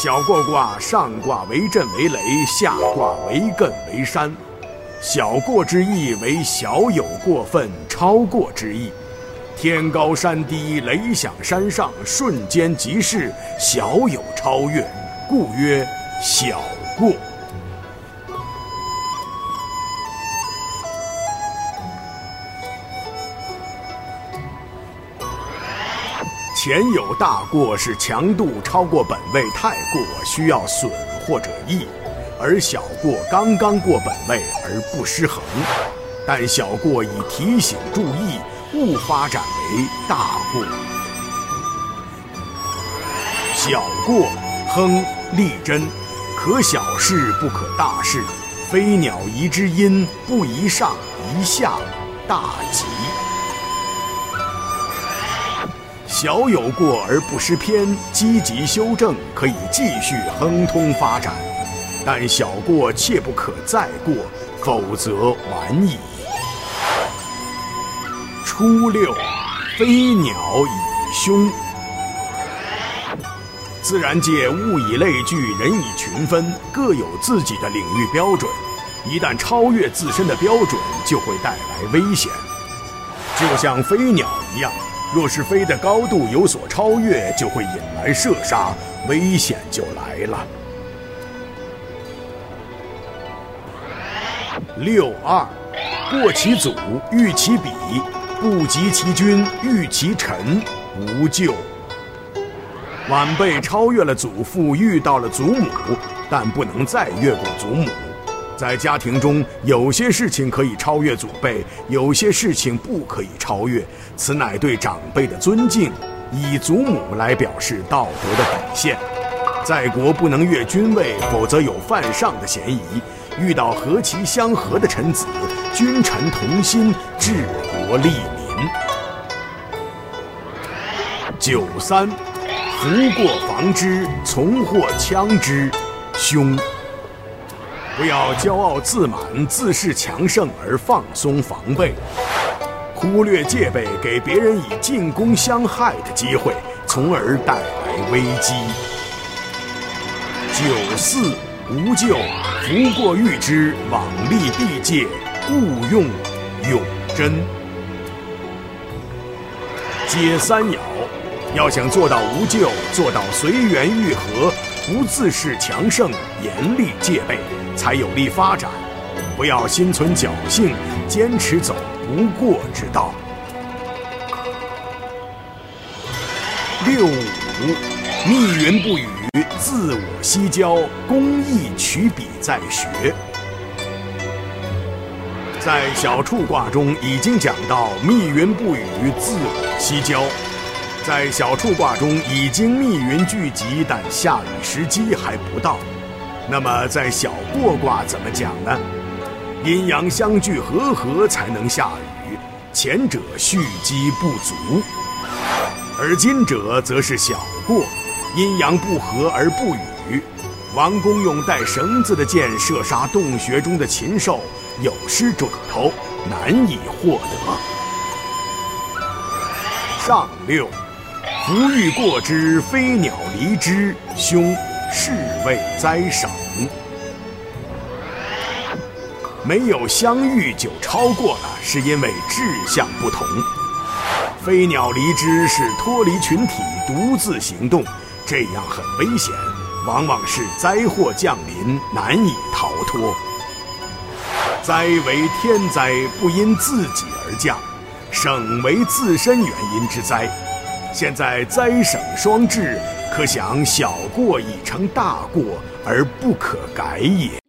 小过卦上卦为震为雷，下卦为艮为山。小过之意为小有过分，超过之意。天高山低，雷响山上，瞬间即逝，小有超越，故曰小过。前有大过，是强度超过本位太过，需要损或者益；而小过刚刚过本位而不失衡。但小过以提醒注意，勿发展为大过。小过，亨利贞，可小事不可大事。飞鸟宜之音，不宜上宜下，大吉。小有过而不失偏，积极修正，可以继续亨通发展；但小过切不可再过，否则晚矣。初六，飞鸟以凶。自然界物以类聚，人以群分，各有自己的领域标准。一旦超越自身的标准，就会带来危险，就像飞鸟一样。若是飞的高度有所超越，就会引来射杀，危险就来了。六二，过其祖，遇其彼，不及其君，遇其臣，无咎。晚辈超越了祖父，遇到了祖母，但不能再越过祖母。在家庭中，有些事情可以超越祖辈，有些事情不可以超越，此乃对长辈的尊敬，以祖母来表示道德的底线。在国不能越君位，否则有犯上的嫌疑。遇到和其相合的臣子，君臣同心，治国利民。九三，福过防之，从祸枪之，凶。不要骄傲自满、自恃强盛而放松防备，忽略戒备，给别人以进攻相害的机会，从而带来危机。九四无咎，福过欲之，往利必戒，勿用永贞。接三爻，要想做到无咎，做到随缘愈合，不自恃强盛，严厉戒备。才有力发展，不要心存侥幸，坚持走不过之道。六五，密云不雨，自我西郊，公义取笔在学。在小畜卦中已经讲到密云不雨，自我西郊。在小畜卦中已经密云聚集，但下雨时机还不到。那么在小过卦怎么讲呢？阴阳相聚和合才能下雨，前者蓄积不足，而今者则是小过，阴阳不和而不雨。王公用带绳子的箭射杀洞穴中的禽兽，有失准头，难以获得。上六，福欲过之，飞鸟离之，凶。是谓灾省，没有相遇就超过了，是因为志向不同。飞鸟离枝是脱离群体，独自行动，这样很危险，往往是灾祸降临，难以逃脱。灾为天灾，不因自己而降；省为自身原因之灾。现在灾省双至。可想小过已成大过而不可改也。